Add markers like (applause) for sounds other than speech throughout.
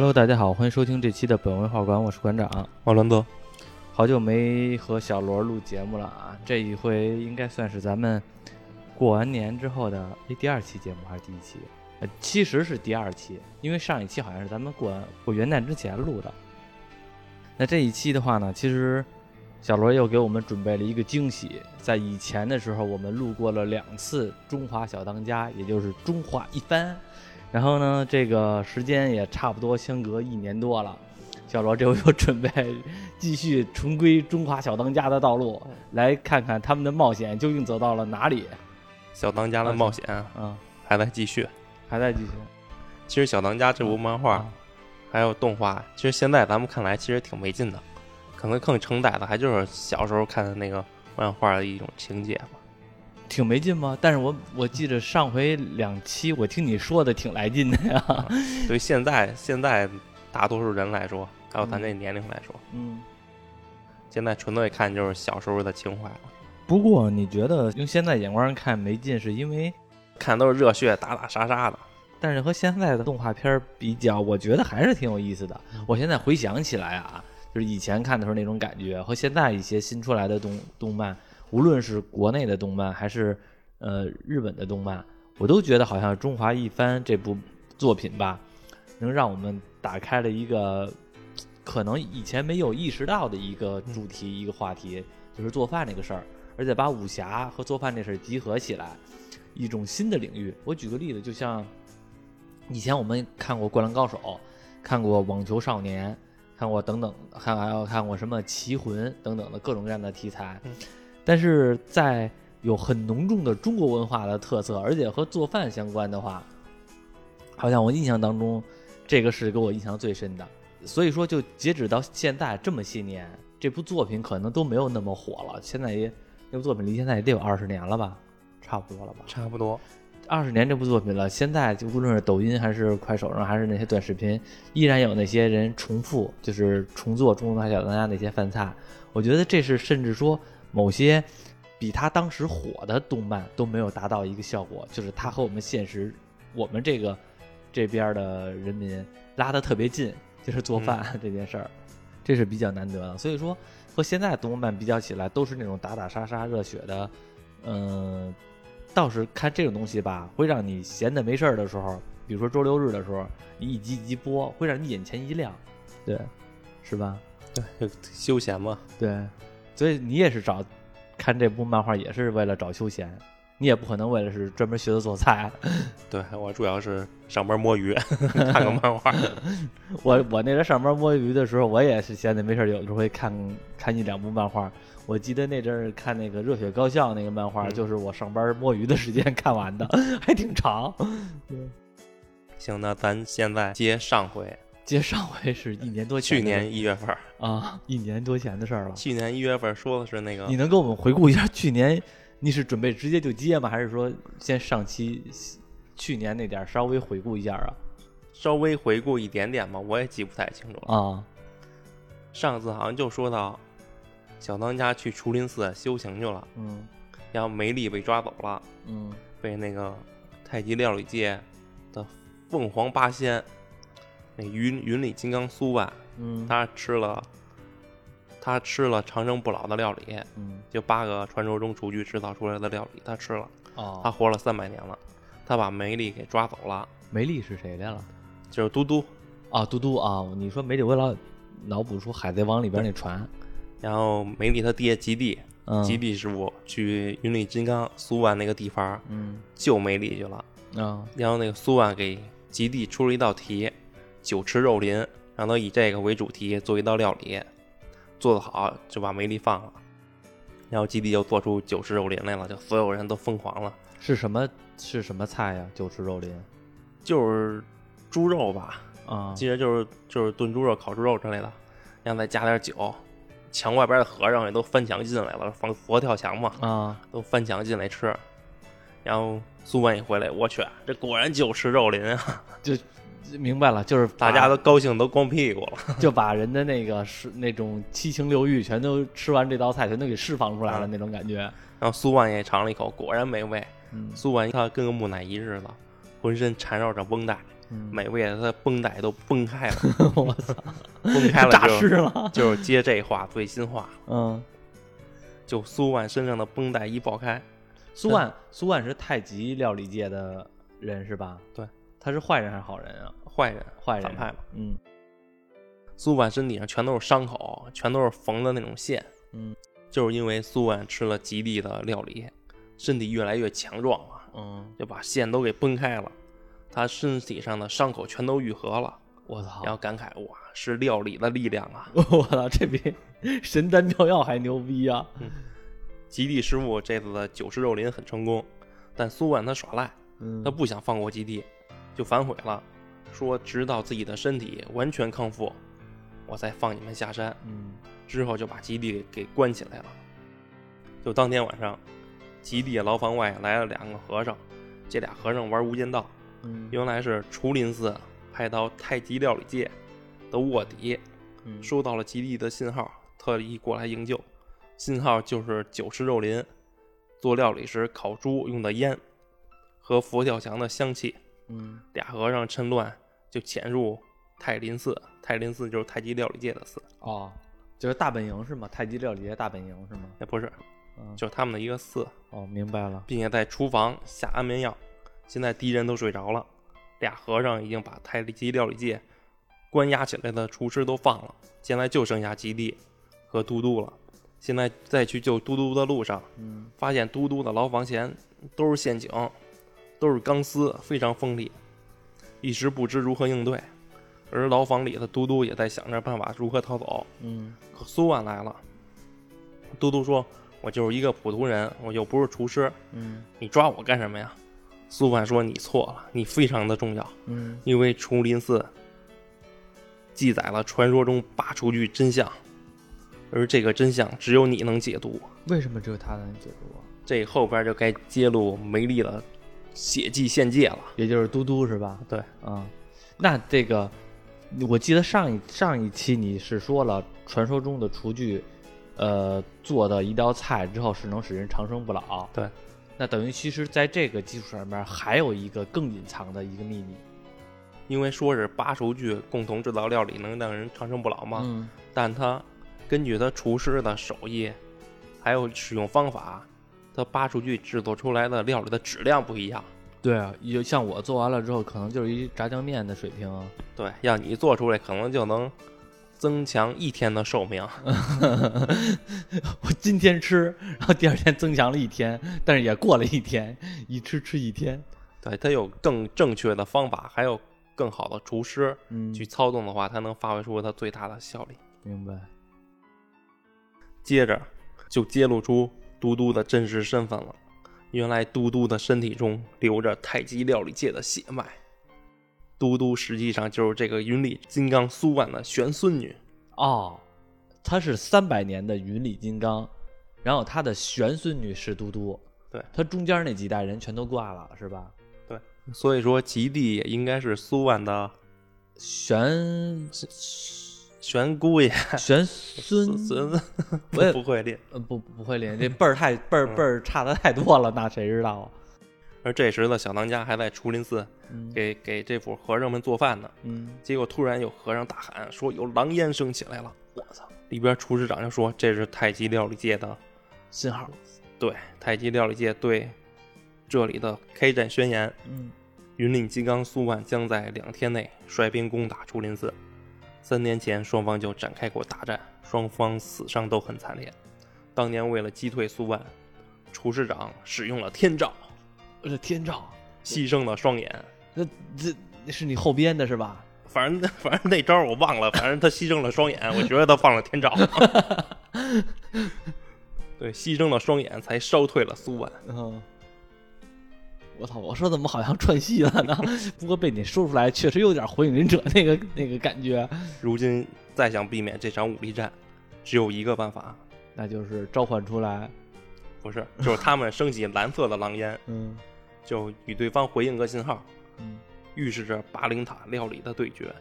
Hello，大家好，欢迎收听这期的本文化馆，我是馆长奥伦德。好久没和小罗录节目了啊，这一回应该算是咱们过完年之后的诶第二期节目还是第一期？呃，其实是第二期，因为上一期好像是咱们过完过元旦之前录的。那这一期的话呢，其实小罗又给我们准备了一个惊喜。在以前的时候，我们录过了两次《中华小当家》，也就是《中华一番》。然后呢，这个时间也差不多相隔一年多了，小罗这回又准备继续重归《中华小当家》的道路，来看看他们的冒险究竟走到了哪里。小当家的冒险嗯，还在继续。还在继续。其实《小当家》这部漫画啊还有动画，其实现在咱们看来其实挺没劲的，可能更承载的还就是小时候看的那个漫画的一种情节吧。挺没劲吗？但是我我记得上回两期我听你说的挺来劲的呀。(laughs) 对现在现在大多数人来说，还有咱这年龄来说，嗯。现在纯粹看就是小时候的情怀了，不过你觉得用现在眼光看没劲，是因为，看都是热血打打杀杀的。但是和现在的动画片儿比较，我觉得还是挺有意思的。我现在回想起来啊，就是以前看的时候那种感觉，和现在一些新出来的动动漫，无论是国内的动漫还是呃日本的动漫，我都觉得好像《中华一番》这部作品吧，能让我们打开了一个可能以前没有意识到的一个主题、一个话题，就是做饭这个事儿，而且把武侠和做饭这事儿集合起来，一种新的领域。我举个例子，就像以前我们看过《灌篮高手》，看过《网球少年》，看过等等，还还有看过什么《棋魂》等等的各种各样的题材，但是在有很浓重的中国文化的特色，而且和做饭相关的话，好像我印象当中，这个是给我印象最深的。所以说，就截止到现在这么些年，这部作品可能都没有那么火了。现在也那部作品离现在也得有二十年了吧，差不多了吧。差不多，二十年这部作品了，现在就无论是抖音还是快手上，还是那些短视频，依然有那些人重复，就是重做《中华小当家》那些饭菜。我觉得这是甚至说某些比他当时火的动漫都没有达到一个效果，就是他和我们现实，我们这个这边的人民拉得特别近，就是做饭 (laughs) 这件事儿，这是比较难得的。所以说和现在动漫比较起来，都是那种打打杀杀、热血的，嗯、倒是看这种东西吧，会让你闲的没事儿的时候，比如说周六日的时候，你一集一集播，会让你眼前一亮，对，是吧？对，休闲嘛。对，所以你也是找看这部漫画，也是为了找休闲，你也不可能为了是专门学的做菜。(laughs) 对我主要是上班摸鱼，(laughs) 看个漫画。(laughs) 我我那阵上班摸鱼的时候，我也是闲的没事儿，有时候会看看一两部漫画。我记得那阵儿看那个《热血高校》那个漫画，嗯就是我上班摸鱼的时间看完的，还挺长。行，那咱现在接上回，接上回是一年多前去年一月份，啊，一年多前的事儿了。去年一月份说的是那个你能给我们回顾一下去年？你是准备直接就接吗？还是说先上期去年那点儿稍微回顾一下啊？稍微回顾一点点吧，我也记不太清楚了。啊，上次好像就说到小当家去竹林寺修行去了，嗯然后梅丽被抓走了，嗯被那个太极料理界的凤凰八仙，那云云里金刚苏万，嗯，他吃了，他吃了长生不老的料理，嗯就八个传说中厨具制造出来的料理，他吃了，哦他哦，活了三百年了，他把梅丽给抓走了，梅丽是谁来了？就是嘟嘟，啊，嘟嘟啊！你说梅丽，我老脑补出《海贼王》里边那船。然后梅丽他爹吉地，嗯，吉地师傅去云里金刚苏万那个地方嗯救梅丽去了，嗯然后那个苏万给吉地出了一道题，酒池肉林，让他以这个为主题做一道料理，做得好就把梅丽放了。然后基地就做出酒池肉林来了，就所有人都疯狂了，是什么是什么菜呀？酒池肉林就是猪肉吧，啊其实就是就是炖猪肉、烤猪肉之类的，然后再加点酒。墙外边的和尚也都翻墙进来了，放佛跳墙嘛，啊！都翻墙进来吃。然后苏万一回来，我去，这果然酒池肉林啊！(laughs) 明白了，就是大家都高兴都光屁股了。(laughs) 就把人的那个是那种七情六欲全都吃完这道菜，全都给释放出来了嗯那种感觉。然后苏万也尝了一口，果然美味。嗯苏万他跟个木乃伊似的，浑身缠绕着绷带，嗯美味的他绷带都崩开了，(laughs) 我操，崩开了 (laughs) 诈就尸了。就是接这话最新话，嗯，就苏万身上的绷带一爆开，苏万，苏万是太极料理界的人是吧？对，他是坏人还是好人啊？坏人坏人，反派嘛。嗯苏万身体上全都是伤口，全都是缝的那种线，嗯就是因为苏万吃了极地的料理，身体越来越强壮了，嗯，就把线都给崩开了，他身体上的伤口全都愈合了，我操然！后感慨哇，是料理的力量啊！(laughs) 我操，这比 (laughs) 神丹妙药还牛逼啊！极地师傅这次的九十肉林很成功，但苏万他耍赖，嗯他不想放过极地，就反悔了，说直到自己的身体完全康复，我再放你们下山。嗯之后就把基地给给关起来了。就当天晚上，基地牢房外来了两个和尚，这俩和尚玩无间道，嗯原来是竹林寺派到太极料理界的卧底，嗯收到了基地的信号，特意过来营救。信号就是酒池肉林做料理时烤猪用的烟和佛跳墙的香气。嗯俩和尚趁乱就潜入泰林寺，泰林寺就是太极料理界的寺，哦，就是大本营是吗？太极料理界大本营是吗？那不是，嗯，就是他们的一个寺。哦，明白了。并且在厨房下安眠药。现在敌人都睡着了，俩和尚已经把太极料理界关押起来的厨师都放了，现在就剩下吉地和嘟嘟了。现在再去救嘟嘟的路上，嗯发现嘟嘟的牢房前都是陷阱，都是钢丝，非常锋利，一时不知如何应对。而牢房里的嘟嘟也在想着办法如何逃走。嗯可苏万来了，嘟嘟说：“我就是一个普通人，我又不是厨师，嗯你抓我干什么呀？苏万说：“你错了，你非常的重要，嗯因为竹林寺记载了传说中八厨具真相，而这个真相只有你能解读。为什么只有他能解读啊？这后边就该揭露梅丽的血迹献祭了。也就是嘟嘟是吧？对，嗯、那这个我记得上一上一期你是说了传说中的厨具，呃，做的一道菜之后是能使人长生不老。对，那等于其实在这个基础上面还有一个更隐藏的一个秘密。因为说是八厨具共同制造料理能让人长生不老嘛，嗯但他根据他厨师的手艺，还有使用方法，他扒数据制作出来的料理的质量不一样。对啊，有像我做完了之后，可能就是一炸酱面的水平啊。对，要你做出来可能就能增强一天的寿命。(laughs) 我今天吃，然后第二天增强了一天，但是也过了一天，一吃吃一天。对，它有更正确的方法，还有更好的厨师嗯去操纵的话，它能发挥出它最大的效力。明白。接着就揭露出嘟嘟的真实身份了。原来嘟嘟的身体中流着太极料理界的血脉，嘟嘟实际上就是这个云里金刚苏万的玄孙女。哦，她是三百年的云里金刚，然后她的玄孙女是嘟嘟，对她中间那几代人全都挂了，是吧？对所以说，极地也应该是苏万的玄玄姑爷。玄孙，孙 (laughs) 我也不会练。呃不不会练，这辈儿太辈儿辈儿差的太多了，那谁知道啊？而这时的小当家还在竹林寺嗯给给这伙和尚们做饭呢。嗯结果突然有和尚大喊说有狼烟升起来了，我操！里边厨师长就说这是太极料理界的，信号，对太极料理界对这里的开战宣言。嗯云岭金刚苏万将在两天内率兵攻打竹林寺。三年前双方就展开过大战，双方死伤都很惨烈。当年为了击退苏万，厨师长使用了天照，这天照，牺牲了双眼。那这这是你后编的是吧？反正反正那招我忘了，反正他牺牲了双眼，我觉得他放了天照。(laughs) 对，牺牲了双眼才烧退了苏万。嗯，我操！我说怎么好像串戏了呢？(laughs) 不过被你说出来，确实有点火影忍者那个那个感觉。如今再想避免这场武力战，只有一个办法，那就是召唤出来，不是，就是他们升起蓝色的狼烟，(laughs) 嗯就与对方回应个信号，嗯预示着巴灵塔料理的对决，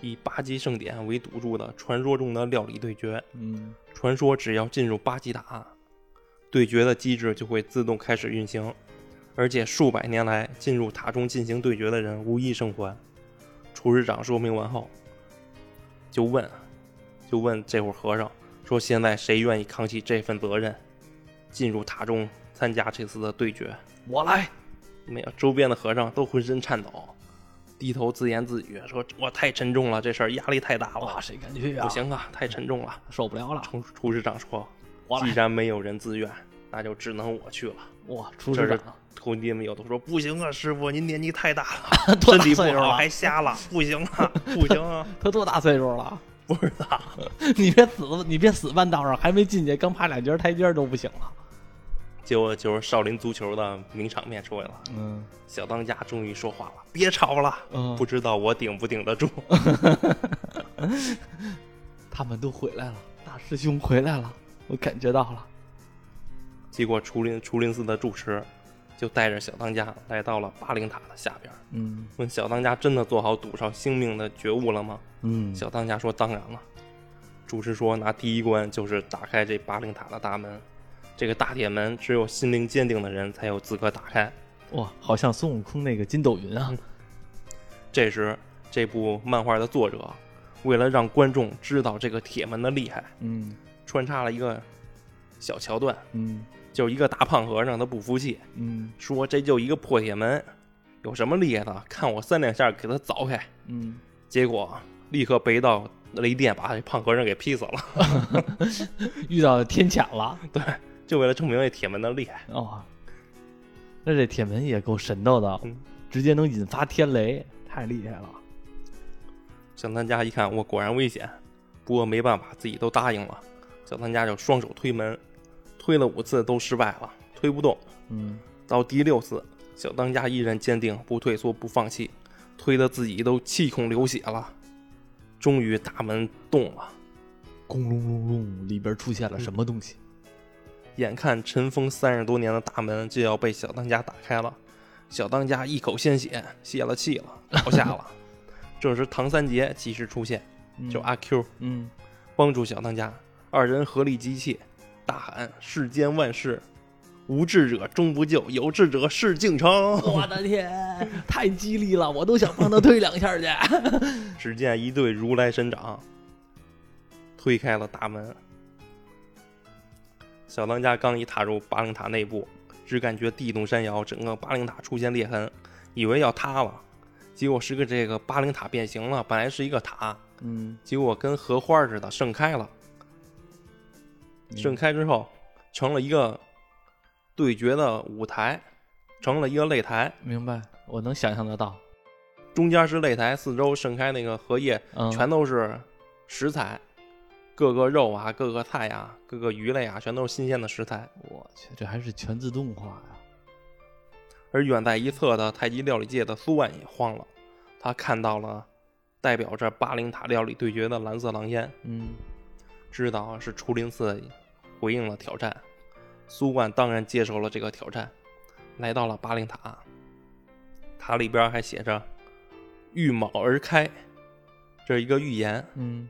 以八级盛典为赌注的传说中的料理对决。嗯传说只要进入八级塔，对决的机制就会自动开始运行，而且数百年来进入塔中进行对决的人无一生还。厨师长说明完后，就问，就问这伙和尚说：“现在谁愿意扛起这份责任，进入塔中参加这次的对决？”我来。没有，周边的和尚都浑身颤抖，低头自言自语说：“我太沉重了，这事儿压力太大了。哇，谁敢去啊？不行啊，太沉重了，受不了了。”厨厨师长说我：“来既然没有人自愿，那就只能我去了。哇，厨这是师长徒弟们有的说：“不行啊，师傅，您年纪太大了，(laughs) 身体不好，还瞎了，不行啊，不行啊。(laughs) 他多大岁数了？” (laughs) 不知道，你别死，你别死半道上，还没进去，刚爬两节台阶都不行了。结果就是少林足球的名场面出来了。嗯小当家终于说话了：“别吵了，嗯，不知道我顶不顶得住。他们都回来了，大师兄回来了，我感觉到了。”结果竹林竹林寺的住持就带着小当家来到了八灵塔的下边，嗯问小当家真的做好赌上性命的觉悟了吗？嗯，小当家说：“当然了。”主持说：“那第一关就是打开这八灵塔的大门，这个大铁门只有心灵坚定的人才有资格打开。哇，好像孙悟空那个筋斗云啊。”这时，这部漫画的作者为了让观众知道这个铁门的厉害，嗯穿插了一个小桥段，嗯就是一个大胖和尚他不服气，嗯说：“这就一个破铁门，有什么厉害的？看我三两下给他凿开。”嗯，结果立刻被一道雷电把这胖和尚给劈死了。(laughs) 遇到天谴了。(laughs) 对，就为了证明这铁门的厉害。哦，那这铁门也够神道的嗯，直接能引发天雷，太厉害了。小当家一看，我果然危险，不过没办法，自己都答应了。小当家就双手推门，推了五次都失败了，推不动。嗯到第六次，小当家依然坚定，不退缩，不放弃，推得自己都气孔流血了。终于大门动了，轰隆隆隆，里边出现了什么东西？(laughs) 眼看尘封三十多年的大门就要被小当家打开了，小当家一口鲜血，泄了气了，倒下了。(laughs) 这时唐三杰及时出现，嗯就阿 Q 嗯帮助小当家，二人合力击气，大喊：“世间万事，无智者终不救，有志者事竟成。(laughs) 我的天，太激励了，我都想帮他推两下去。(laughs) ”只见一对如来神掌推开了大门。小当家刚一踏入八灵塔内部，只感觉地动山摇，整个八灵塔出现裂痕，以为要塌了，结果是个这个八灵塔变形了，本来是一个塔，嗯，结果跟荷花似的盛开了。盛开之后，成了一个对决的舞台，成了一个擂台，明白，我能想象得到。中间是擂台，四周盛开那个荷叶，嗯，全都是食材，各个肉啊，各个菜呀、各个鱼类啊，全都是新鲜的食材。我去，这还是全自动化呀。而远在一侧的太极料理界的苏万也慌了，他看到了代表着八灵塔料理对决的蓝色狼烟，嗯知道是初林寺回应了挑战，苏万当然接受了这个挑战，来到了巴灵塔，塔里边还写着“遇卯而开”，这是一个预言，嗯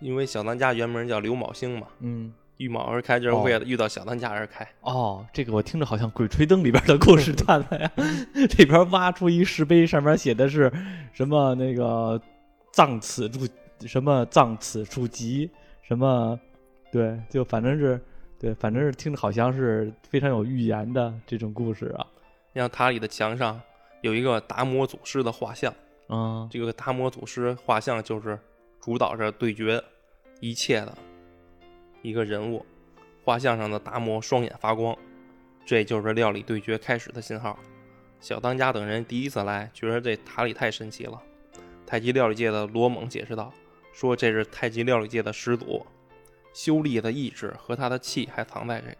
因为小当家原名叫刘卯星嘛，嗯。遇卯而开就是为了遇到小当家而开。哦，这个我听着好像《鬼吹灯》里边的故事段子呀，(laughs) 这边挖出一石碑，上面写的是什么那个“葬此处”什么“葬此处吉”什么，对，就反正是对，反正是听着好像是非常有预言的这种故事啊。像塔里的墙上有一个达摩祖师的画像，嗯这个达摩祖师画像就是主导着对决一切的一个人物。画像上的达摩双眼发光，这就是料理对决开始的信号。小当家等人第一次来，觉得这塔里太神奇了。太极料理界的罗猛解释道：“说这是太极料理界的始祖，修丽的意志和他的气还藏在这里。”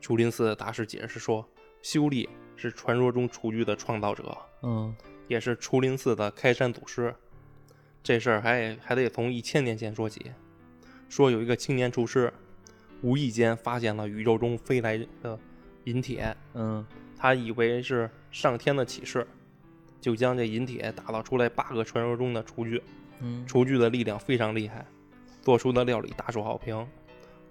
竹林寺大师解释说：“修丽是传说中雏菊的创造者，嗯也是竹林寺的开山祖师。这事儿还还得从一千年前说起。说有一个青年厨师，无意间发现了宇宙中飞来的银铁，嗯他以为是上天的启示，就将这银铁打造出来八个传说中的厨具。嗯厨具的力量非常厉害，做出的料理大受好评。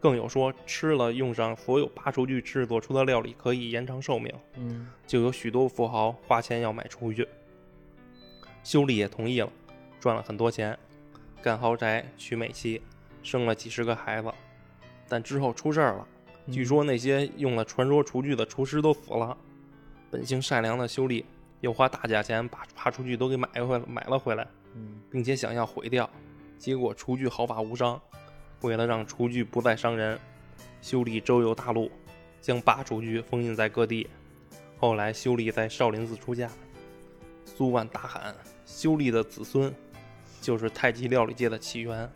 更有说吃了用上所有八厨具制作出的料理可以延长寿命，嗯就有许多富豪花钱要买厨具。修理也同意了，赚了很多钱，干豪宅，娶美妻，生了几十个孩子。但之后出事儿了，嗯据说那些用了传说厨具的厨师都死了。本性善良的修理又花大价钱把爬厨具都给买回来买了回来，嗯并且想要毁掉，结果厨具毫发无伤。为了让厨具不再伤人，修理周游大陆，将八厨具封印在各地。后来修理在少林寺出家，苏万大喊：“修理的子孙就是太极料理界的起源。”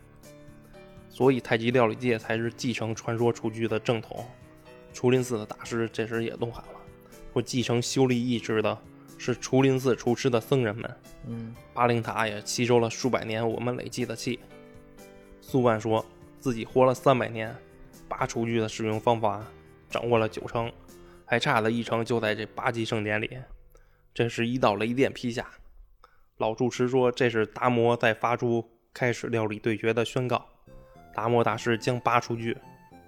所以太极料理界才是继承传说厨具的正统。竹林寺的大师这时也怒喊了：“说继承修理意志的是竹林寺厨师的僧人们。”嗯巴陵塔也吸收了数百年我们累积的气。苏万说自己活了三百年，八厨具的使用方法掌握了九成，还差的一成就在这八级盛典里。这是一道雷电劈下。老住持说这是达摩在发出开始料理对决的宣告。达摩大师将八厨具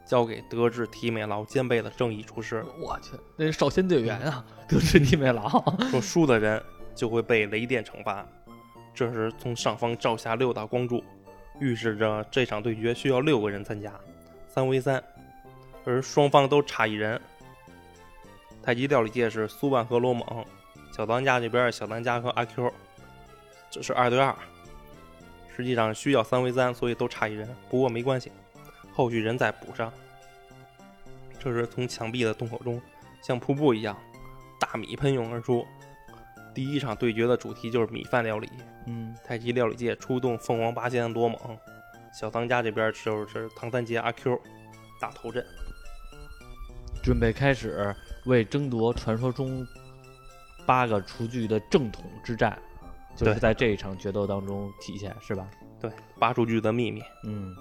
交给德智体美劳兼备的正义厨师，我去，那是少先队员啊，德智体美劳。(laughs) 说输的人就会被雷电惩罚。这时，从上方照下六道光柱，预示着这场对决需要六个人参加，三 v 三，而双方都差一人。太极料理界是苏万和罗猛，小当家这边小当家和阿 Q，这是二对二。实际上需要三 v 三，所以都差一人，不过没关系，后续人再补上。这时从墙壁的洞口中，像瀑布一样，大米喷涌而出。第一场对决的主题就是米饭料理。嗯太极料理界出动凤凰八仙罗猛，小当家这边就是唐三杰阿 Q 打头阵。准备开始为争夺传说中八个厨具的正统之战，就是在这一场决斗当中体现，是吧？对，八厨具的秘密。嗯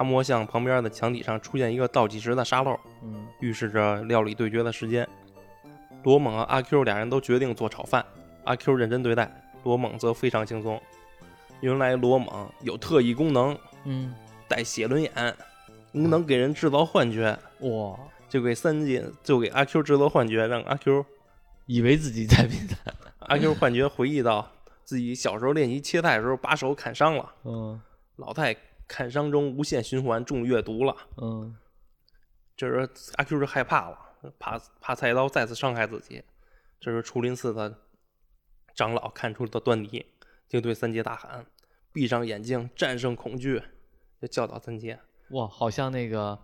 达摩像旁边的墙体上出现一个倒计时的沙漏，嗯预示着料理对决的时间。罗猛和阿 Q 俩人都决定做炒饭，阿 Q 认真对待，罗猛则非常轻松。原来罗猛有特异功能，嗯，带写轮眼，能给人制造幻觉，哇，就给三姐就给阿 Q 制造幻觉，让阿 Q 以为自己在比赛。阿 Q 幻觉回忆到自己小时候练习切菜的时候把手砍伤了，嗯老在砍伤中无限循环中阅读了。嗯这时候阿 Q 就害怕了，怕怕菜刀再次伤害自己。这时出林寺的长老看出了端倪，就对三杰大喊：“闭上眼睛，战胜恐惧！”就教导三杰。哇，好像那个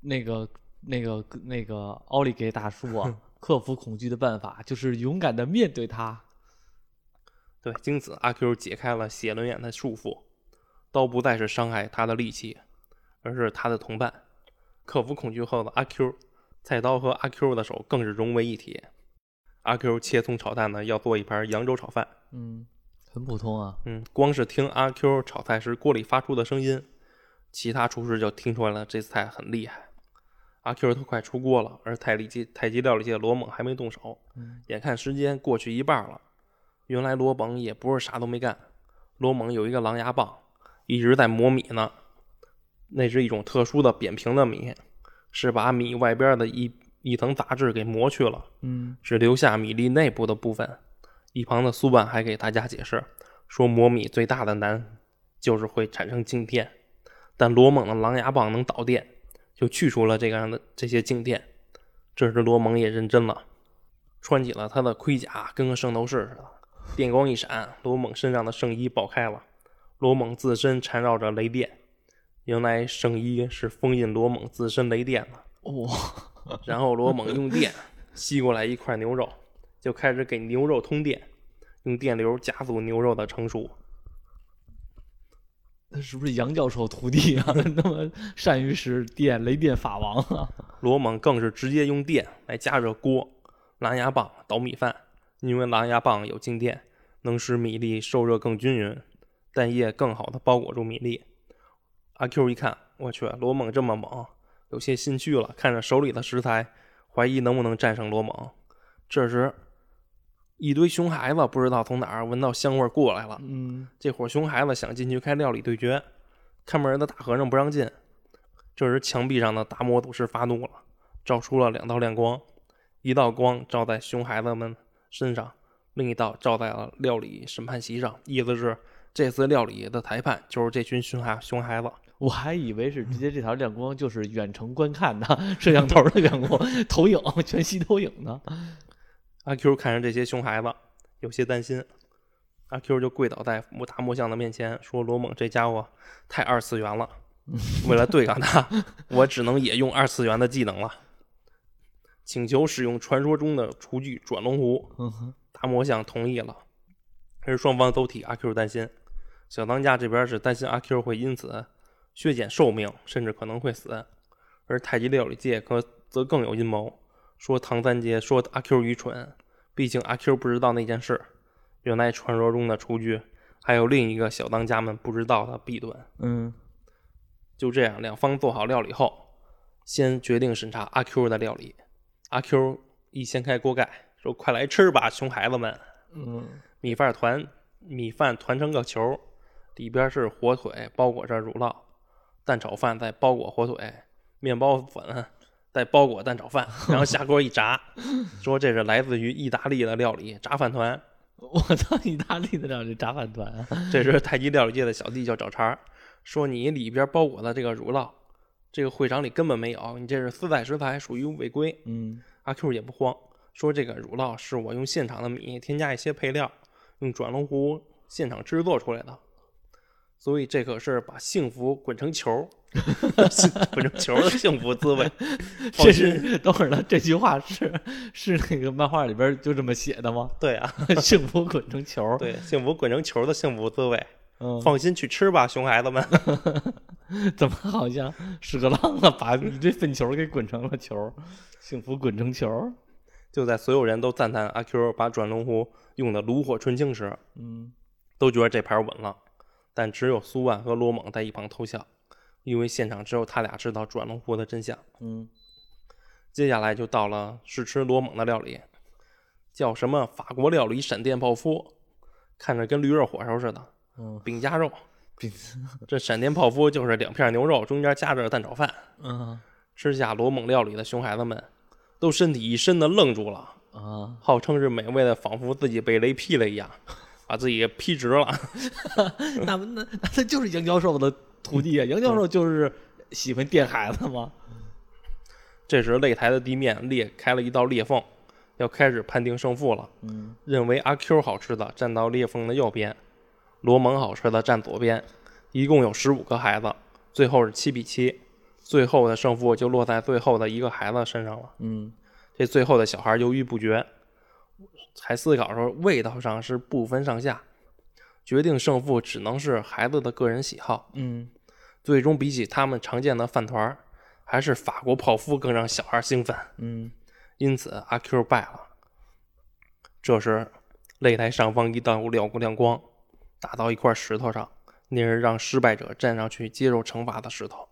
那个那个那个奥利给大叔啊，克服恐惧的办法就是勇敢的面对它。对，经此阿 Q 解开了写轮眼的束缚，刀不再是伤害他的利器，而是他的同伴。克服恐惧后的阿 Q，菜刀和阿 Q 的手更是融为一体。阿 Q 切葱炒蛋呢，要做一盘扬州炒饭。嗯，很普通啊。嗯，光是听阿 Q 炒菜时锅里发出的声音，其他厨师就听出来了这菜很厉害。阿 Q 都快出锅了，而太极界太极料理界罗猛还没动手。嗯眼看时间过去一半了，原来罗猛也不是啥都没干。罗猛有一个狼牙棒，一直在磨米呢。那是一种特殊的扁平的米，是把米外边的一一层杂质给磨去了。嗯只留下米粒内部的部分。一旁的苏万还给大家解释说，磨米最大的难就是会产生静电，但罗猛的狼牙棒能导电，就去除了这个样的这些静电。这时罗蒙也认真了，穿起了他的盔甲，跟个圣斗士似的，电光一闪，罗蒙身上的圣衣爆开了，罗猛自身缠绕着雷电。原来圣衣是封印罗猛自身雷电的。哦，然后罗猛用电吸过来一块牛肉，就开始给牛肉通电，用电流加速牛肉的成熟。那是不是杨教授徒弟啊？(laughs) 那么善于使电，雷电法王啊？罗猛更是直接用电来加热锅，狼牙棒捣米饭，因为狼牙棒有静电，能使米粒受热更均匀，蛋液更好的包裹住米粒。阿 Q 一看，我去，罗猛这么猛，有些心虚了，看着手里的食材，怀疑能不能战胜罗猛。这时，一堆熊孩子不知道从哪儿闻到香味儿过来了。嗯这伙熊孩子想进去开料理对决，看门的大和尚不让进，这时，墙壁上的达摩祖师发怒了，照出了两道亮光，一道光照在熊孩子们身上，另一道照在了料理审判席上。意思是，这次料理的裁判就是这群熊孩熊孩子。我还以为是直接这条亮光就是远程观看的摄像头的亮光，投影全息投影呢。(laughs) 阿 Q 看着这些熊孩子，有些担心。阿 Q 就跪倒在大魔像的面前，说：“罗猛这家伙太二次元了，(laughs) 为了对抗他，我只能也用二次元的技能了，请求使用传说中的厨具转龙壶。”大魔像同意了，还是双方都替阿 Q 担心。小当家这边是担心阿 Q 会因此削减寿命，甚至可能会死；而太极料理界可则更有阴谋，说唐三杰说阿 Q 愚蠢，毕竟阿 Q 不知道那件事。原来传说中的厨具还有另一个小当家们不知道的弊端。嗯，就这样，两方做好料理后，先决定审查阿 Q 的料理。阿 Q 一掀开锅盖，说：“快来吃吧，熊孩子们！”嗯，米饭团，米饭团成个球，里边是火腿包裹着乳酪，蛋炒饭再包裹火腿，面包粉再包裹蛋炒饭，然后下锅一炸。(laughs) 说这是来自于意大利的料理——炸饭团。(laughs) 我操！意大利的料理炸饭团啊！这是太极料理界的小弟叫找茬，说你里边包裹的这个乳酪，这个会场里根本没有，你这是私宰食材，属于违规。嗯，阿 Q 也不慌，说这个乳酪是我用现场的米添加一些配料，用转龙壶现场制作出来的，所以这可是把幸福滚成球，滚成球的幸福滋味。(laughs) 这是等会儿呢？这句话是是那个漫画里边就这么写的吗？对啊，(laughs) 幸福滚成球，对，幸福滚成球的幸福滋味。嗯，放心去吃吧，熊孩子们。(laughs) 怎么好像屎壳郎啊？把一堆粪球给滚成了球，幸福滚成球。就在所有人都赞叹阿 Q 把转龙壶用的炉火纯青时，嗯，都觉得这盘稳了。但只有苏万和罗猛在一旁偷笑，因为现场只有他俩知道转龙湖的真相。嗯，接下来就到了试吃罗猛的料理，叫什么法国料理闪电泡芙，看着跟驴肉火烧似的。嗯，饼夹肉，饼，这闪电泡芙就是两片牛肉，中间夹着蛋炒饭。嗯，吃下罗猛料理的熊孩子们，都身体一身的愣住了。啊，号称是美味的，仿佛自己被雷劈了一样，把自己给劈直了。(laughs) 那那那他就是杨教授的徒弟啊！杨教授就是喜欢电孩子吗？(laughs) 这时擂台的地面裂开了一道裂缝，要开始判定胜负了。嗯，认为阿 Q 好吃的站到裂缝的右边，罗蒙好吃的站左边。一共有十五个孩子，最后是七比七，最后的胜负就落在最后的一个孩子身上了。嗯，这最后的小孩犹豫不决，还思考说味道上是不分上下，决定胜负只能是孩子的个人喜好。嗯，最终比起他们常见的饭团儿，还是法国泡芙更让小孩兴奋。嗯，因此阿 Q 败了。这时，擂台上方一道亮亮光打到一块石头上，那是让失败者站上去接受惩罚的石头。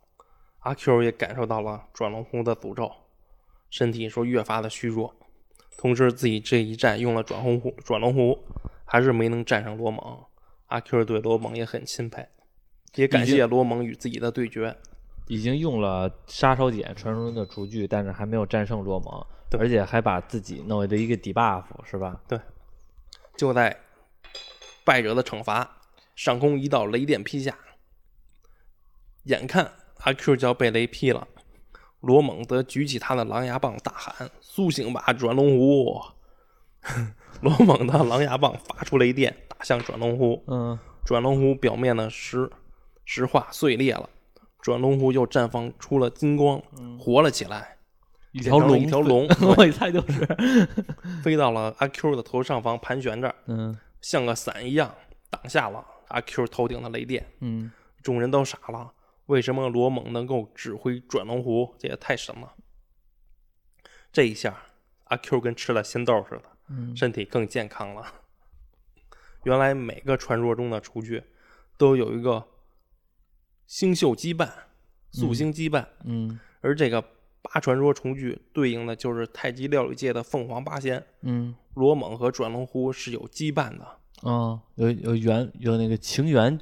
阿 Q 也感受到了转龙壶的诅咒，身体说越发的虚弱。同时，自己这一战用了转龙壶，转龙壶还是没能战胜罗蒙。阿 Q 对罗蒙也很钦佩，也感谢罗蒙与自己的对决。已经用了杀手锏传说中的厨具，但是还没有战胜罗蒙，对而且还把自己弄了一个 debuff，是吧？对就在败者的惩罚，上空一道雷电劈下，眼看阿 Q 就要被雷劈了，罗猛则举起他的狼牙棒，大喊：“苏醒吧，转龙壶！” (laughs) 罗猛的狼牙棒发出雷电，打向转龙壶。嗯，转龙壶表面的石石化碎裂了，转龙壶又绽放出了金光，活了起来，一条龙，一条龙 (laughs) 我一猜就是，(laughs) 飞到了阿 Q 的头上方盘旋着，嗯像个伞一样挡下了阿 Q 头顶的雷电。嗯，众人都傻了，为什么罗猛能够指挥转龙湖？这也太神了！这一下，阿 Q 跟吃了仙豆似的，嗯身体更健康了。原来每个传说中的厨具都有一个星宿羁绊、宿星羁绊，嗯而这个八传说厨具对应的就是太极料理界的凤凰八仙。嗯，罗猛和转龙湖是有羁绊的，哦，有有缘有那个情缘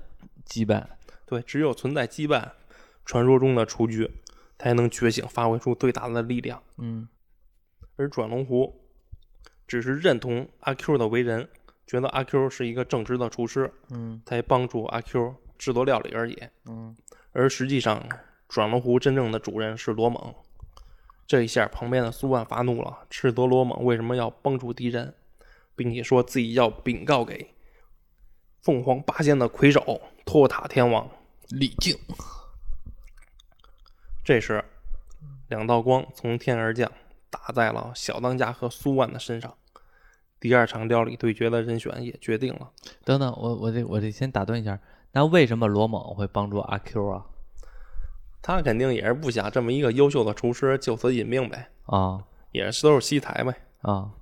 羁绊，对，只有存在羁绊，传说中的雏菊才能觉醒，发挥出最大的力量。嗯而转龙湖只是认同阿 Q 的为人，觉得阿 Q 是一个正直的厨师，嗯才帮助阿 Q 制作料理而已。嗯而实际上，转龙湖真正的主人是罗猛。这一下，旁边的苏万发怒了，斥责罗猛为什么要帮助敌人，并且说自己要禀告给凤凰八仙的魁首托塔天王。李靖，这时，两道光从天而降，打在了小当家和苏万的身上。第二场料理对决的人选也决定了。等等，我我这我这先打断一下，那为什么罗猛会帮助阿 Q 啊？他肯定也是不想这么一个优秀的厨师就此殒命呗，啊也是都是西台呗。啊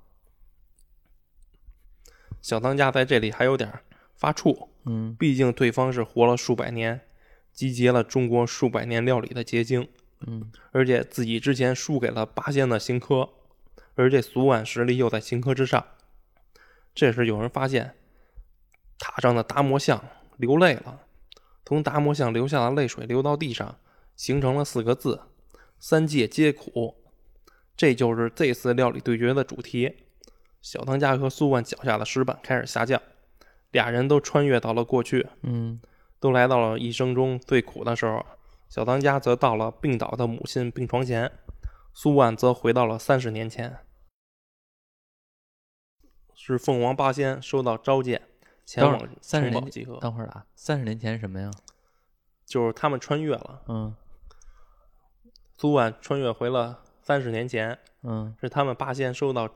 小当家在这里还有点发怵，嗯毕竟对方是活了数百年，集结了中国数百年料理的结晶，嗯而且自己之前输给了八仙的荆轲，而这苏万实力又在荆轲之上。这时有人发现塔上的达摩像流泪了，从达摩像流下的泪水流到地上，形成了四个字：“三界皆苦”。这就是这次料理对决的主题。小当家和苏万脚下的石板开始下降，俩人都穿越到了过去，嗯都来到了一生中最苦的时候。小当家则到了病倒的母亲病床前，苏万则回到了三十年前。是凤凰八仙收到召见，前往城堡集合。等会儿啊，三十年前什么呀？就是他们穿越了，嗯苏万穿越回了三十年前，嗯是他们八仙收到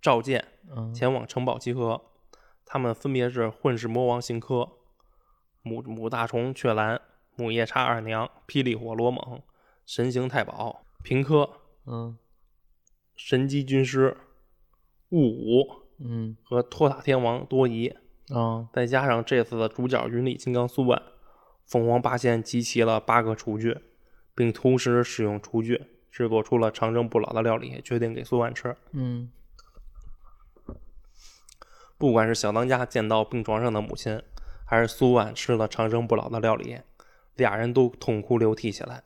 召见，嗯前往城堡集合。他们分别是混世魔王辛科、母母大虫雀兰、母夜叉二娘、霹雳火罗猛、神行太保、平柯、嗯神机军师雾武嗯和托塔天王多疑，哦再加上这次的主角云里金刚苏万，凤凰八仙集齐了八个厨具，并同时使用厨具制作出了长生不老的料理，决定给苏万吃。嗯不管是小当家见到病床上的母亲，还是苏万吃了长生不老的料理，俩人都痛哭流涕起来。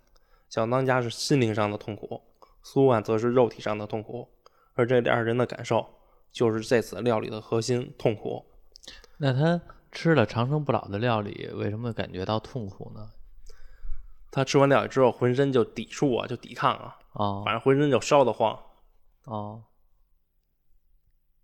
小当家是心灵上的痛苦，苏万则是肉体上的痛苦，而这俩人的感受就是这次料理的核心痛苦。那他吃了长生不老的料理，为什么感觉到痛苦呢？他吃完料理之后，浑身就抵触啊，就抵抗啊，哦反正浑身就烧得慌，哦，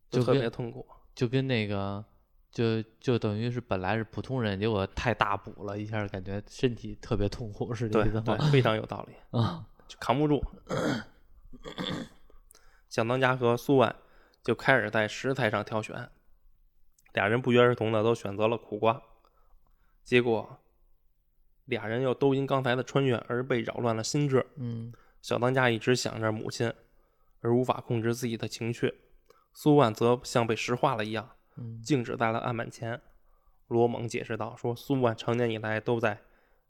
就特别痛苦。就跟那个，就就等于是本来是普通人，结果太大补了一下，感觉身体特别痛苦，是这对意思吗？对，非常有道理，(laughs) 啊，就扛不住。小当家和苏万就开始在食材上挑选，俩人不约而同的都选择了苦瓜，结果俩人又都因刚才的穿越而被扰乱了心智。嗯小当家一直想着母亲，而无法控制自己的情绪；苏万则像被石化了一样，嗯静止在了案板前。罗蒙解释道：“说苏万常年以来都在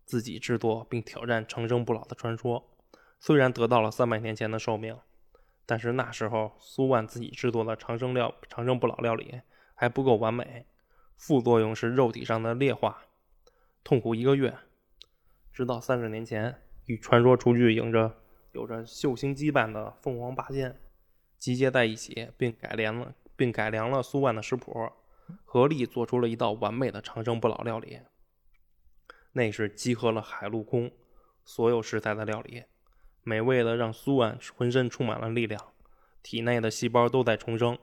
自己制作并挑战长生不老的传说，虽然得到了三百年前的寿命，但是那时候苏万自己制作的长生料长生不老料理还不够完美，副作用是肉体上的劣化，痛苦一个月，直到三十年前与传说厨具有着有着秀星羁绊的凤凰八仙集结在一起，并改良了并改良了苏万的食谱，合力做出了一道完美的长生不老料理。那是集合了海陆空所有食材的料理，美味的让苏万浑身充满了力量，体内的细胞都在重生。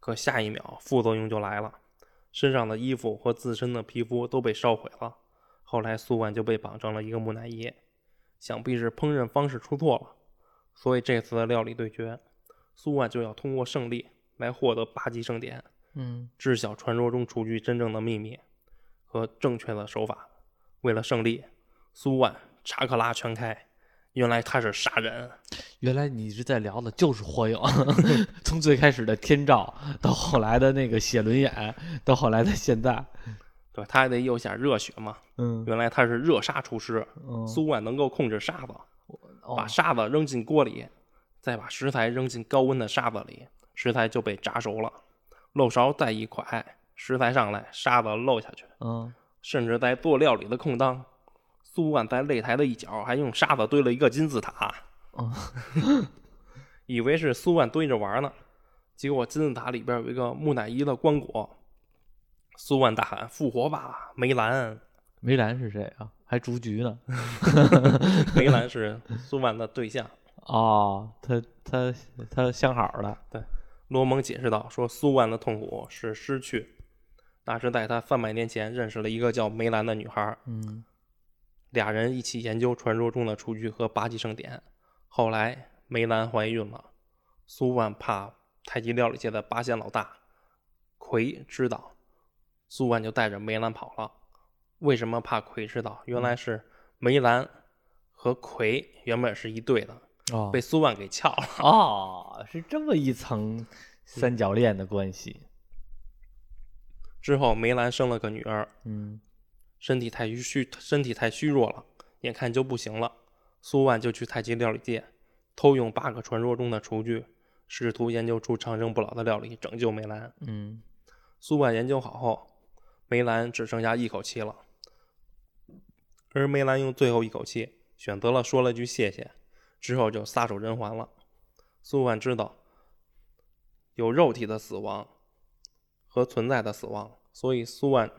可下一秒，副作用就来了，身上的衣服和自身的皮肤都被烧毁了。后来，苏万就被绑成了一个木乃伊，想必是烹饪方式出错了。所以这次的料理对决，苏万就要通过胜利来获得八级盛典，嗯知晓传说中厨具真正的秘密和正确的手法。为了胜利，苏万查克拉全开，原来他是杀人。原来你一直在聊的就是火影，(laughs) 从最开始的天照，到后来的那个写轮眼，到后来的现在，对，他还得有点热血嘛。嗯原来他是热沙厨师，嗯，苏万能够控制沙子，哦把沙子扔进锅里，再把食材扔进高温的沙子里，食材就被炸熟了。漏勺再一蒯，食材上来，沙子漏下去。嗯甚至在做料理的空当，苏万在擂台的一角还用沙子堆了一个金字塔，嗯 (laughs) 以为是苏万堆着玩呢，结果金字塔里边有一个木乃伊的棺椁。苏万大喊：“复活吧，梅兰！”梅兰是谁啊？还竹菊呢？(laughs) 梅兰是苏万的对象。哦，他他他相好了。罗蒙解释道：“说苏万的痛苦是失去，那是在他三百年前认识了一个叫梅兰的女孩，嗯俩人一起研究传说中的雏菊和八级圣典。后来梅兰怀孕了，苏万怕太极料理界的八仙老大魁知道，苏万就带着梅兰跑了。为什么怕魁知道？原来是梅兰和魁原本是一对的，哦被苏万给撬了。哦，是这么一层三角恋的关系。之后梅兰生了个女儿，嗯身体太虚，身体太虚弱了，眼看就不行了。苏万就去太极料理界偷用八个传说中的厨具，试图研究出长生不老的料理，拯救梅兰。嗯苏万研究好后，梅兰只剩下一口气了，而梅兰用最后一口气选择了说了句谢谢，之后就撒手人寰了。苏万知道有肉体的死亡和存在的死亡，所以苏万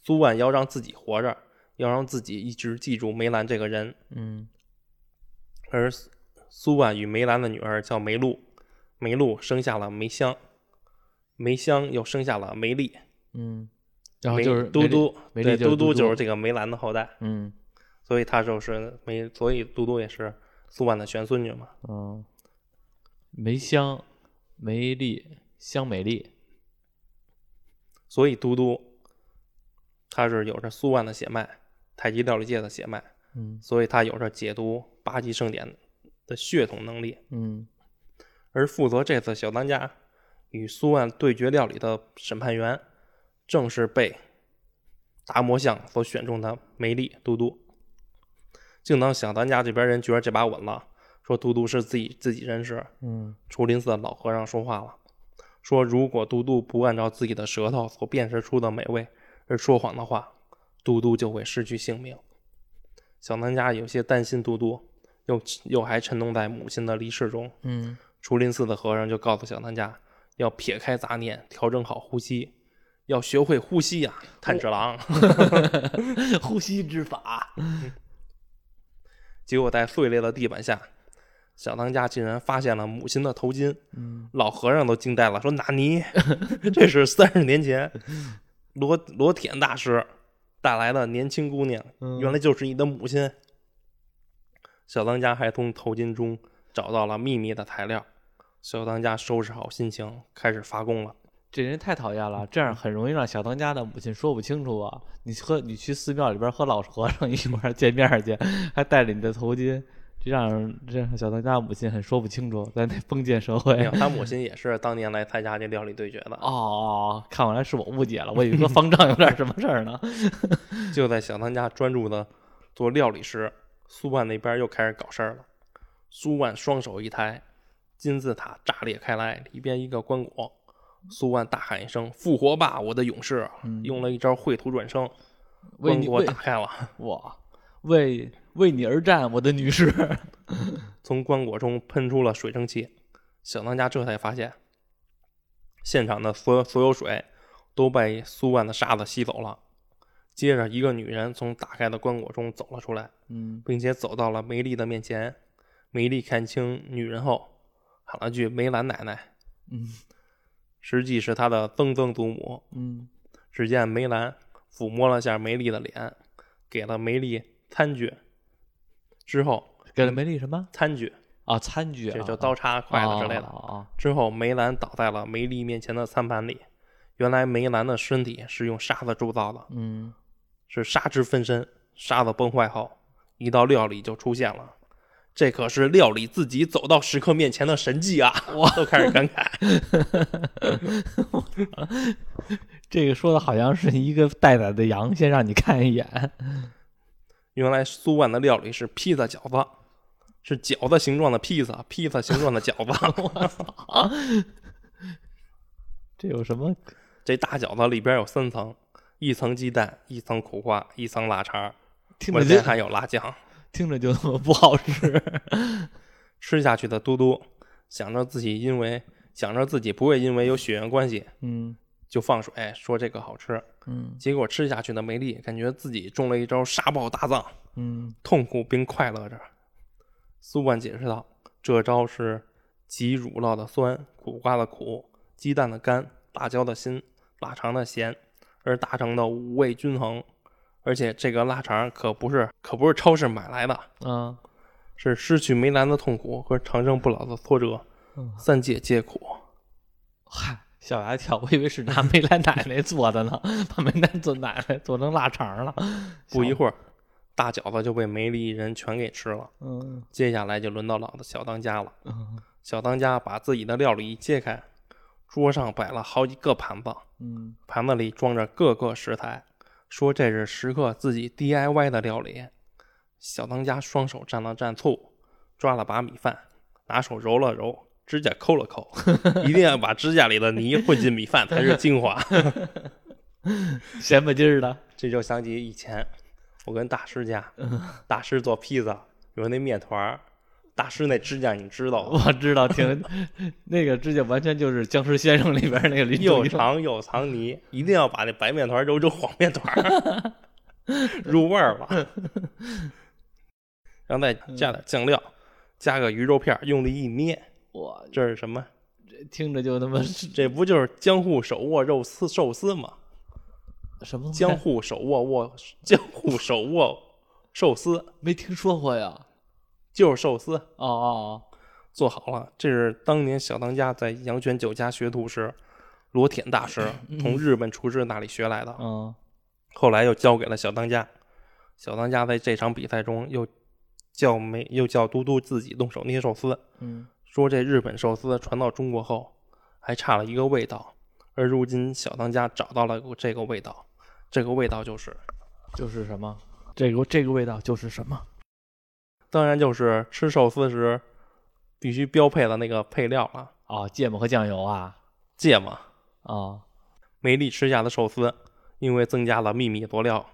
苏万要让自己活着，要让自己一直记住梅兰这个人。嗯而苏苏万与梅兰的女儿叫梅露，梅露生下了梅香，梅香又生下了梅丽，嗯，然后就是嘟嘟，对，嘟嘟就是这个梅兰的后代，嗯所以他就是梅，所以嘟嘟也是苏万的玄孙女嘛。嗯，梅香、梅丽、香美丽。所以嘟嘟，他是有着苏万的血脉，太极料理界的血脉，嗯所以他有着解读八级圣典的血统能力。嗯而负责这次小当家与苏万对决料理的审判员，正是被达摩像所选中的梅丽嘟嘟。正当小当家这边人觉得这把稳了，说嘟嘟是自己自己人时，嗯竹林寺的老和尚说话了，说如果嘟嘟不按照自己的舌头所辨识出的美味而说谎的话，嘟嘟就会失去性命。小当家有些担心嘟嘟，又又还沉重在母亲的离世中。嗯竹林寺的和尚就告诉小当家，要撇开杂念，调整好呼吸，要学会呼吸呀、炭治郎。(laughs) 呼吸之法。结果在碎裂的地板下，小当家竟然发现了母亲的头巾。嗯老和尚都惊呆了，说：“纳尼？(laughs) 这是三十年前 (laughs) 罗罗铁大师带来的年轻姑娘，嗯原来就是你的母亲。”小当家还从头巾中找到了秘密的材料。小当家收拾好心情，开始发功了。这人太讨厌了，这样很容易让小当家的母亲说不清楚啊！你和你去寺庙里边和老和尚一块儿见面去，还带着你的头巾，这让这让小当家母亲很说不清楚，在那封建社会，。他母亲也是当年来参加这料理对决的。哦，看来是我误解了，我以为说方丈有点什么事儿呢。(laughs) 就在小当家专注的做料理时，苏万那边又开始搞事儿了。苏万双手一抬，金字塔炸裂开来，里边一个棺椁。苏万大喊一声：“复活吧，我的勇士！”用了一招秽土转生，棺椁为你为打开了。(laughs) 哇，为为你而战，我的女士。(laughs) 从棺椁中喷出了水蒸气，小当家这才发现，现场的所有所有水都被苏万的沙子吸走了。接着，一个女人从打开的棺椁中走了出来，嗯并且走到了梅丽的面前。梅丽看清女人后，喊了句“梅兰奶奶嗯”，实际是他的曾曾祖母。嗯只见梅兰抚摸了下梅丽的脸，给了梅丽餐具，之后给了梅丽什么餐具啊？餐具啊，这就刀叉、筷子之类的。啊之后，梅兰倒在了梅丽面前的餐盘里。原来梅兰的身体是用沙子铸造的，嗯，是沙之分身。沙子崩坏后，一道料理就出现了。这可是料理自己走到食客面前的神迹啊！(laughs) 我都开始感慨。(laughs) 这个说的好像是一个待宰的羊，先让你看一眼。原来苏万的料理是披萨饺子，是饺子形状的披萨，披萨形状的饺子。(laughs) 我操这有什么？这大饺子里边有三层，一层鸡蛋，一层苦瓜，一层腊肠。听着就外边还有辣酱。听着就那么不好吃。(laughs) 吃下去的嘟嘟想着自己因为想着自己不会因为有血缘关系嗯就放水说这个好吃，嗯结果吃下去的梅丽感觉自己中了一招杀爆大藏，嗯痛苦并快乐着。苏万解释道：“这招是集乳酪的酸、苦瓜的苦、鸡蛋的干、辣椒的辛、腊肠的咸，而达成的五味均衡。而且这个腊肠可不是可不是超市买来的，啊是失去梅兰的痛苦和长生不老的挫折，嗯三界皆苦。嗨，吓我一跳，我以为是拿梅兰奶奶做的呢，把梅兰做奶奶做成腊肠了。不一会儿，大饺子就被梅丽一人全给吃了。嗯接下来就轮到老的小当家了。嗯小当家把自己的料理一揭开，桌上摆了好几个盘子，嗯盘子里装着各个食材，说这是食客自己 DIY 的料理。小当家双手蘸了蘸醋，抓了把米饭，拿手揉了揉，指甲抠了抠，一定要把指甲里的泥混进米饭才是精华。(laughs) 咸不劲儿的。这就想起以前我跟大师家，大师做披萨有那面团儿，大师那指甲你知道吗？(laughs) 我知道，挺那个指甲完全就是《僵尸先生》里边那个林又长又藏泥，一定要把那白面团揉成黄面团，(laughs) 入味儿了。然后再加点酱料，加个鱼肉片，用力一捏，哇，这是什么？这听着就他妈这不就是江户手握肉丝寿司吗？什么江户手握握江户手握寿司没听说过呀？就是寿司，哦哦哦做好了。这是当年小当家在阳泉酒家学徒时，罗田大师从日本厨师那里学来的哦，。嗯后来又交给了小当家。小当家在这场比赛中又叫没又叫嘟嘟自己动手捏寿司，嗯说这日本寿司传到中国后还差了一个味道，而如今小当家找到了这个味道，这个味道就是，就是什么？这个这个味道就是什么？当然就是吃寿司时必须标配的那个配料了，啊，芥末和酱油啊芥末。啊梅丽吃下的寿司，因为增加了秘密佐料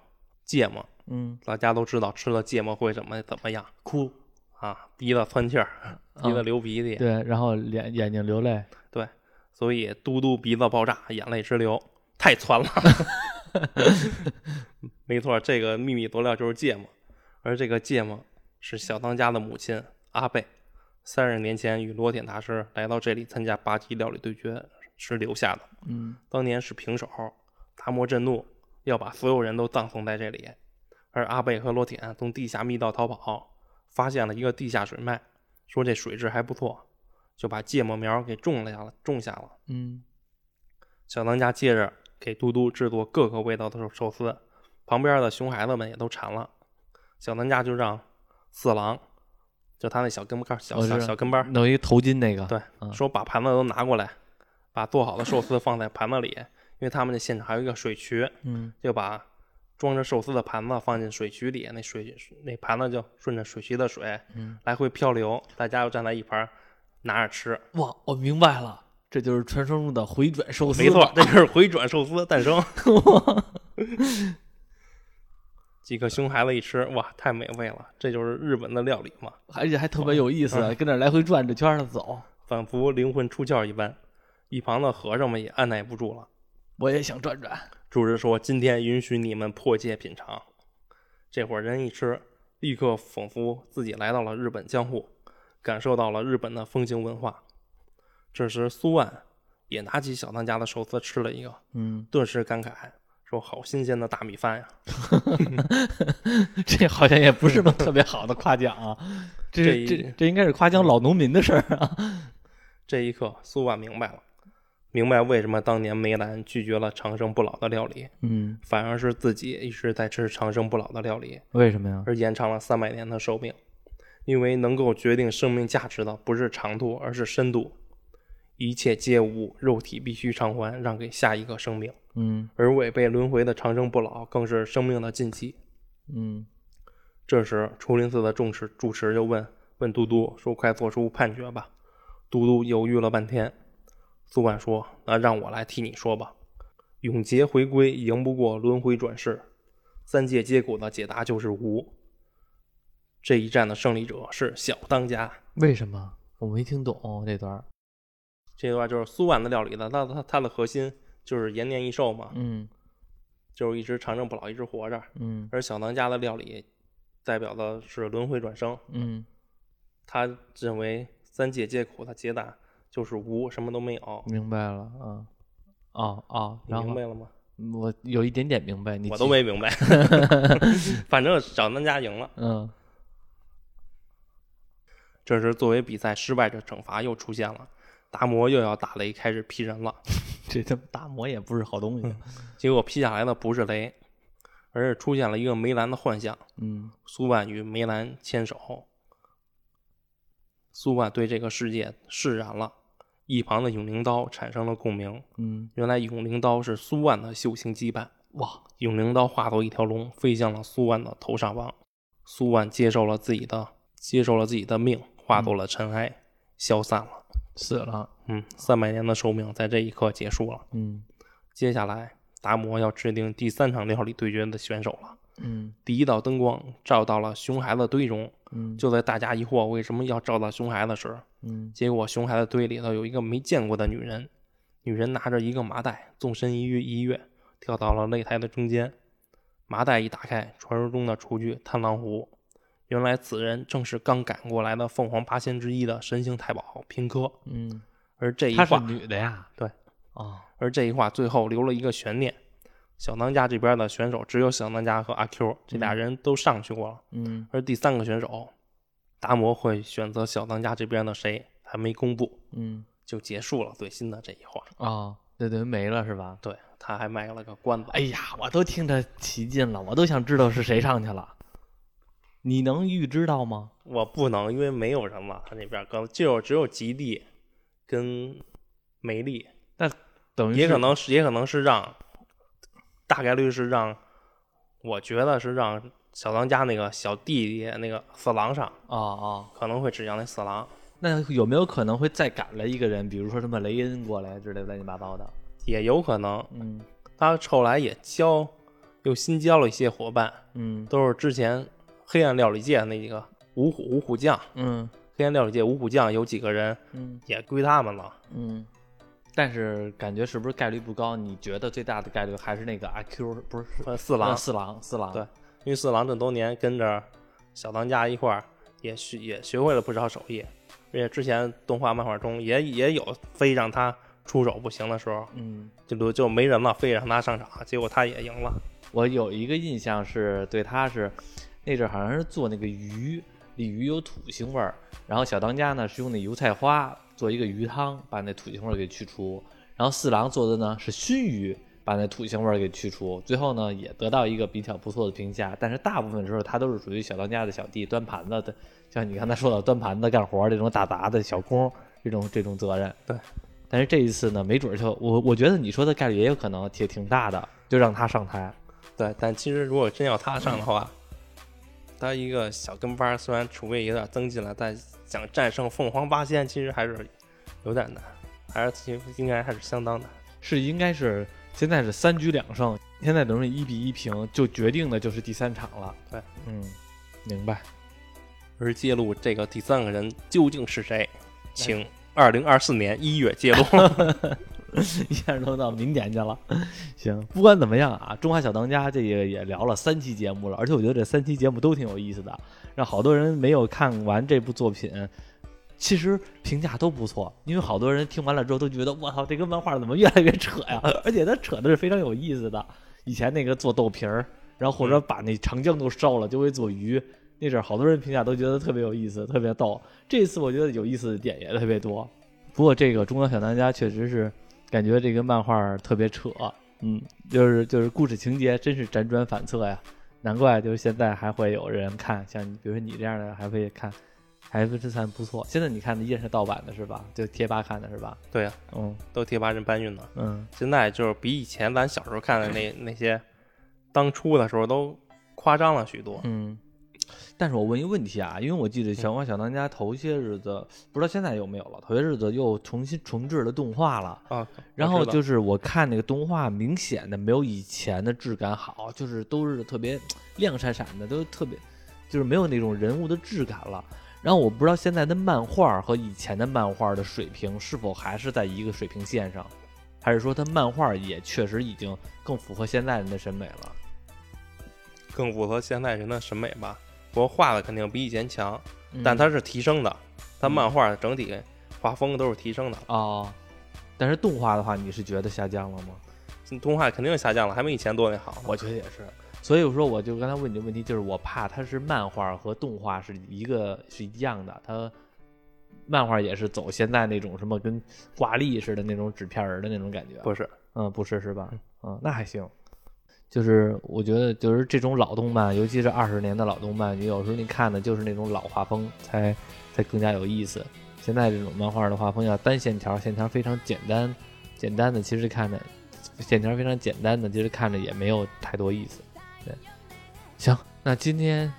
芥末，嗯，大家都知道吃了芥末会怎么怎么样哭啊，鼻子窜气儿，鼻子流鼻涕，对，然后眼眼睛流泪，对，所以嘟嘟鼻子爆炸，眼泪直流，太窜了。(laughs) 没错，这个秘密佐料就是芥末，而这个芥末是小当家的母亲阿贝，三十年前与罗铁大师来到这里参加八级料理对决时留下的。嗯当年是平手，达摩震怒，要把所有人都葬送在这里。而阿贝和罗铁从地下密道逃跑，发现了一个地下水脉，说这水质还不错，就把芥末苗给种了下了，种下了。嗯小当家接着给嘟嘟制作各个味道的寿寿司，旁边的熊孩子们也都馋了。小当家就让四郎，就他那小跟班小小小跟班儿，弄一头巾那个，对，嗯说把盘子都拿过来，把做好的寿司放在盘子里，因为他们那现场还有一个水渠，嗯就把装着寿司的盘子放进水渠里，那水那盘子就顺着水渠的水嗯，来回漂流，大家又站在一旁拿着吃。哇，我明白了，这就是传说中的回转寿司，没错，这就是回转寿司诞生。(laughs) (laughs) (laughs) 几个熊孩子一吃，哇，太美味了！这就是日本的料理嘛，而且还特别有意思，嗯跟那来回转着圈儿的走。仿佛灵魂出窍一般。一旁的和尚们也按耐不住了。我也想转转。主持说：“今天允许你们破戒品尝。”这伙人一吃，立刻仿佛自己来到了日本江户，感受到了日本的风情文化。这时，苏万也拿起小当家的寿司吃了一个，嗯，顿时感慨说：“好新鲜的大米饭呀！(laughs) ”这好像也不是什么特别好的夸奖啊，(laughs) 这这这这应该是夸奖老农民的事儿啊。(laughs) 这一刻，苏万明白了，明白为什么当年梅兰拒绝了长生不老的料理，嗯，反而是自己一直在吃长生不老的料理。为什么呀？而延长了三百年的寿命。因为能够决定生命价值的不是长度，而是深度。一切皆无，肉体必须偿还，让给下一个生命。嗯而违背轮回的长生不老，更是生命的禁忌。嗯这时，竹林寺的众持住持就问问嘟嘟说：“快做出判决吧。”嘟嘟犹豫了半天，宿管说：“那让我来替你说吧。永劫回归，赢不过轮回转世。三界皆苦的解答就是无。这一战的胜利者是小当家。为什么？我没听懂这段儿。这段就是苏万的料理的，它它它的核心就是延年益寿嘛，嗯就是一直长生不老，一直活着。嗯而小当家的料理代表的是轮回转生，嗯他认为三界皆苦，他解答就是无，什么都没有。明白了啊。哦哦，你明白了吗？我有一点点明白，你我都没明白，(laughs) 反正小当家赢了。嗯这时，作为比赛失败者惩罚又出现了，达摩又要打雷开始劈人了。(laughs) 这他妈打磨也不是好东西。结果劈下来的不是雷，而是出现了一个梅兰的幻象。嗯苏万与梅兰牵手，苏万对这个世界释然了。一旁的永灵刀产生了共鸣，嗯，原来永灵刀是苏万的修行羁绊。哇，永灵刀化作一条龙，飞向了苏万的头上方。苏万接受了自己的，接受了自己的命，化作了尘埃，消散了。死了。嗯，三百年的寿命在这一刻结束了。嗯接下来，达摩要制定第三场料理对决的选手了。嗯第一道灯光照到了熊孩子堆中，嗯就在大家疑惑为什么要照到熊孩子时，嗯结果熊孩子堆里头有一个没见过的女人，女人拿着一个麻袋，纵身一跃一跃，跳到了擂台的中间。麻袋一打开，传说中的厨具贪狼壶，原来此人正是刚赶过来的凤凰八仙之一的神行太保平柯。嗯，而这一她是话，女的呀？对。哦，而这一话最后留了一个悬念。小当家这边的选手只有小当家和阿 Q 这俩人都上去过了，嗯而第三个选手达摩会选择小当家这边的谁还没公布，嗯就结束了最新的这一话。哦，对对没了是吧？对，他还卖了个关子。哎呀，我都听着起劲了，我都想知道是谁上去了。你能预知到吗？我不能，因为没有人了，他那边刚就只有吉地跟梅丽，等于也可能是也可能是让，大概率是让，我觉得是让小当家那个小弟弟那个色狼上，啊啊，可能会指向那色狼，那有没有可能会再赶来一个人，比如说什么雷恩过来之类乱七八糟的？也有可能。嗯他后来也交，又新交了一些伙伴，嗯都是之前黑暗料理界那几个五虎五虎将，嗯黑暗料理界五虎将有几个人嗯也归他们了。嗯，但是感觉是不是概率不高？你觉得最大的概率还是那个阿 Q，不是呃，四郎呃，四郎四郎对因为四郎这么多年跟着小当家一块儿，也学也学会了不少手艺，而且之前动画漫画中也也有非让他出手不行的时候，嗯。就就就没人了，非让他上场，结果他也赢了。我有一个印象是对他是那阵儿好像是做那个鱼，鲤鱼有土腥味儿，然后小当家呢是用那油菜花做一个鱼汤，把那土腥味儿给去除，然后四郎做的呢是熏鱼，把那土腥味儿给去除，最后呢也得到一个比较不错的评价，但是大部分时候他都是属于小当家的小弟端盘子的，像你刚才说的端盘子干活儿这种打杂的小工这种这种责任。对。但是这一次呢，没准儿就我我觉得你说的概率也有可能也挺大的，就让他上台。对，但其实如果真要他上的话，他一个小跟班儿，虽然储备有点增进了，但想战胜凤凰八仙，其实还是有点难，还是应该还是相当难。是应该是现在是三局两胜，现在等于一比一平，就决定的就是第三场了。对，嗯，明白。而揭露这个第三个人究竟是谁，请二零二四年一月揭露。(laughs) 一下都到明年去了。行，不管怎么样啊，中华小当家这个也聊了三期节目了，而且我觉得这三期节目都挺有意思的，让好多人没有看完这部作品。其实评价都不错，因为好多人听完了之后都觉得，我操，这个漫画怎么越来越扯呀？(laughs) 而且他扯的是非常有意思的。以前那个做豆皮儿，然后或者把那长江都烧了就会做鱼，那阵儿好多人评价都觉得特别有意思，特别逗。这次我觉得有意思的点也特别多。不过这个中国小当家确实是感觉这个漫画特别扯，嗯，就是就是故事情节真是辗转反侧呀，难怪就是现在还会有人看，像你比如说你这样的还会看，还不是算不错。现在你看的依然是盗版的是吧？就贴吧看的是吧？对呀、嗯都贴吧人搬运的。嗯现在就是比以前咱小时候看的那那些，当初的时候都夸张了许多。嗯，但是我问一个问题啊，因为我记得《小花小当家》头些日子，不知道现在有没有了，头些日子又重新重置了动画了。啊，然后就是我看那个动画，明显的没有以前的质感好，就是都是特别亮闪闪的，都特别就是没有那种人物的质感了。然后我不知道现在的漫画和以前的漫画的水平是否还是在一个水平线上，还是说它漫画也确实已经更符合现在人的审美了？更符合现代人的审美吧。不过画的肯定比以前强，嗯但它是提升的，它漫画整体画风都是提升的。哦，但是动画的话，你是觉得下降了吗？动画肯定下降了，还没以前做那好。我觉得也是。所以我说，我就刚才问你的问题，就是我怕它是漫画和动画是一个是一样的，它漫画也是走现在那种什么跟挂历似的那种纸片人的那种感觉。不是，嗯，不是是吧？嗯，那还行。就是我觉得，就是这种老动漫，尤其是二十年的老动漫，你有时候你看的就是那种老画风，才才更加有意思。现在这种漫画的画风要单线条，线条非常简单，简单的其实看着线条非常简单的，其实看着也没有太多意思。对，行，那今天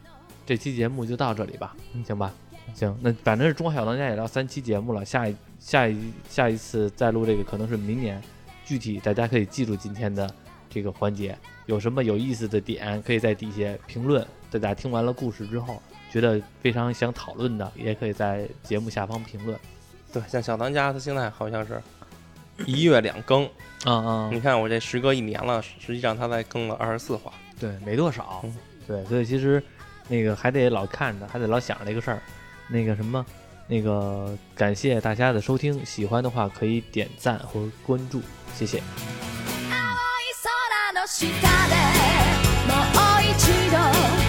这期节目就到这里吧，行吧？行，那反正是中华小当家也到三期节目了，下一下一下一次再录这个可能是明年，具体大家可以记住今天的这个环节，有什么有意思的点可以在底下评论。大家听完了故事之后，觉得非常想讨论的，也可以在节目下方评论。对，像小当家，他现在好像是一月两更。嗯嗯，你看我这时隔一年了，实际上他才更了二十四话。对，没多少嗯。对，所以其实那个还得老看着，还得老想着这个事儿。那个什么，那个感谢大家的收听，喜欢的话可以点赞和关注，谢谢。でもう一度